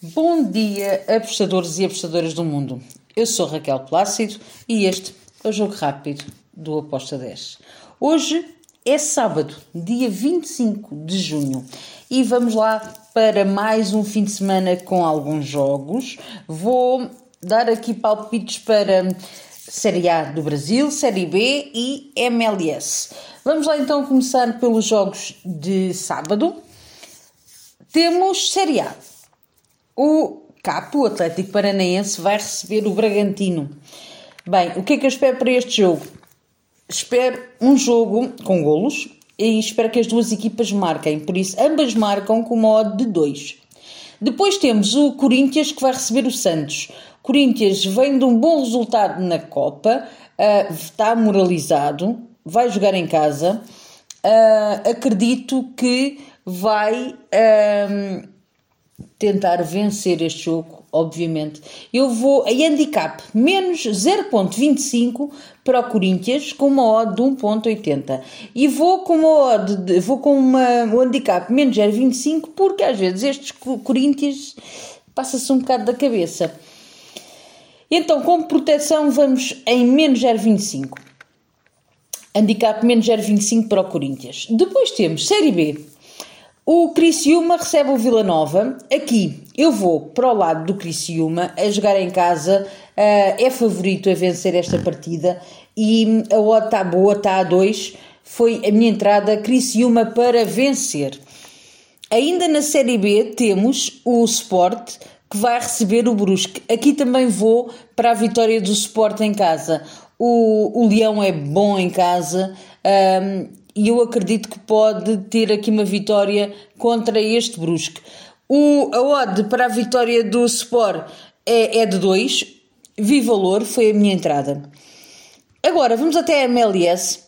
Bom dia, apostadores e apostadoras do mundo. Eu sou Raquel Plácido e este é o Jogo Rápido do Aposta 10. Hoje é sábado, dia 25 de junho, e vamos lá para mais um fim de semana com alguns jogos. Vou dar aqui palpites para Série A do Brasil, Série B e MLS. Vamos lá então começar pelos jogos de sábado. Temos Série A. O Capo, o Atlético Paranaense, vai receber o Bragantino. Bem, o que é que eu espero para este jogo? Espero um jogo com golos e espero que as duas equipas marquem. Por isso, ambas marcam com uma odd de 2. Depois temos o Corinthians que vai receber o Santos. Corinthians vem de um bom resultado na Copa, uh, está moralizado, vai jogar em casa. Uh, acredito que vai. Uh, tentar vencer este jogo, obviamente. Eu vou a handicap menos 0.25 para o Corinthians com uma odd de 1.80 e vou com uma odd de, vou com uma um handicap menos 0.25 porque às vezes estes Corinthians passa-se um bocado da cabeça. Então, como proteção, vamos em menos 0,25. Handicap menos 0,25 para o Corinthians. Depois temos Série B. O Criciúma recebe o Vila Nova. Aqui eu vou para o lado do Criciúma a jogar em casa. Uh, é favorito a vencer esta partida e a odd está boa, está a 2. Foi a minha entrada Criciúma para vencer. Ainda na Série B temos o Sport que vai receber o Brusque. Aqui também vou para a vitória do Sport em casa. O, o Leão é bom em casa. Um, e eu acredito que pode ter aqui uma vitória contra este Brusque. O, a odd para a vitória do Sport é, é de 2, vi valor, foi a minha entrada. Agora, vamos até a MLS.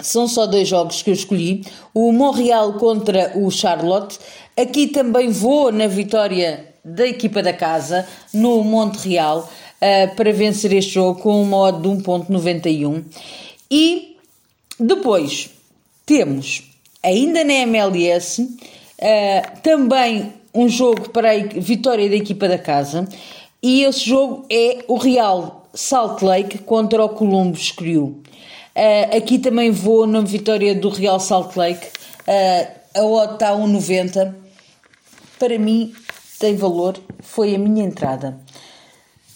São só dois jogos que eu escolhi. O Montreal contra o Charlotte. Aqui também vou na vitória da equipa da casa, no Montreal, uh, para vencer este jogo com uma odd de 1.91. E depois temos, ainda na MLS, uh, também um jogo para a vitória da equipa da casa. E esse jogo é o Real Salt Lake contra o Columbus Crew. Uh, aqui também vou na vitória do Real Salt Lake. Uh, a odd está a 1,90. Para mim tem valor, foi a minha entrada.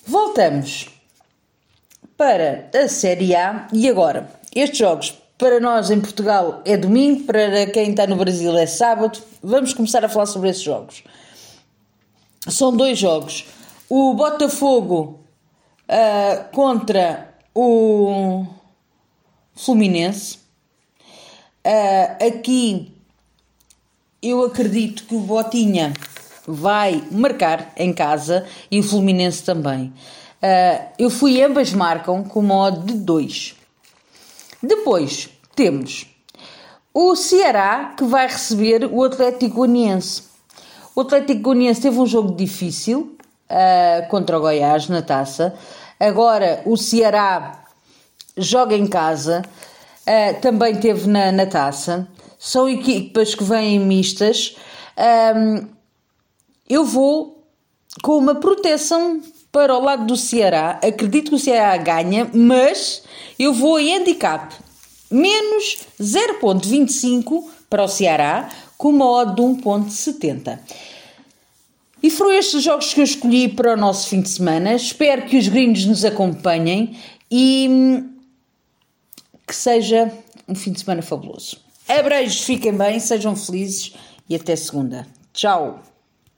Voltamos para a Série A e agora, estes jogos para nós em Portugal é domingo, para quem está no Brasil é sábado. Vamos começar a falar sobre esses jogos. São dois jogos. O Botafogo uh, contra o Fluminense. Uh, aqui eu acredito que o Botinha vai marcar em casa e o Fluminense também. Uh, eu fui ambas marcam com modo de 2. Depois temos o Ceará que vai receber o Atlético Goianiense. O Atlético Goianiense teve um jogo difícil uh, contra o Goiás na taça. Agora o Ceará joga em casa, uh, também teve na, na taça. São equipas que vêm mistas. Um, eu vou com uma proteção para o lado do Ceará. Acredito que o Ceará ganha, mas eu vou em handicap. Menos 0.25 para o Ceará, com uma odd de 1.70. E foram estes os jogos que eu escolhi para o nosso fim de semana. Espero que os gringos nos acompanhem e hum, que seja um fim de semana fabuloso. Abreijos, fiquem bem, sejam felizes e até segunda. Tchau!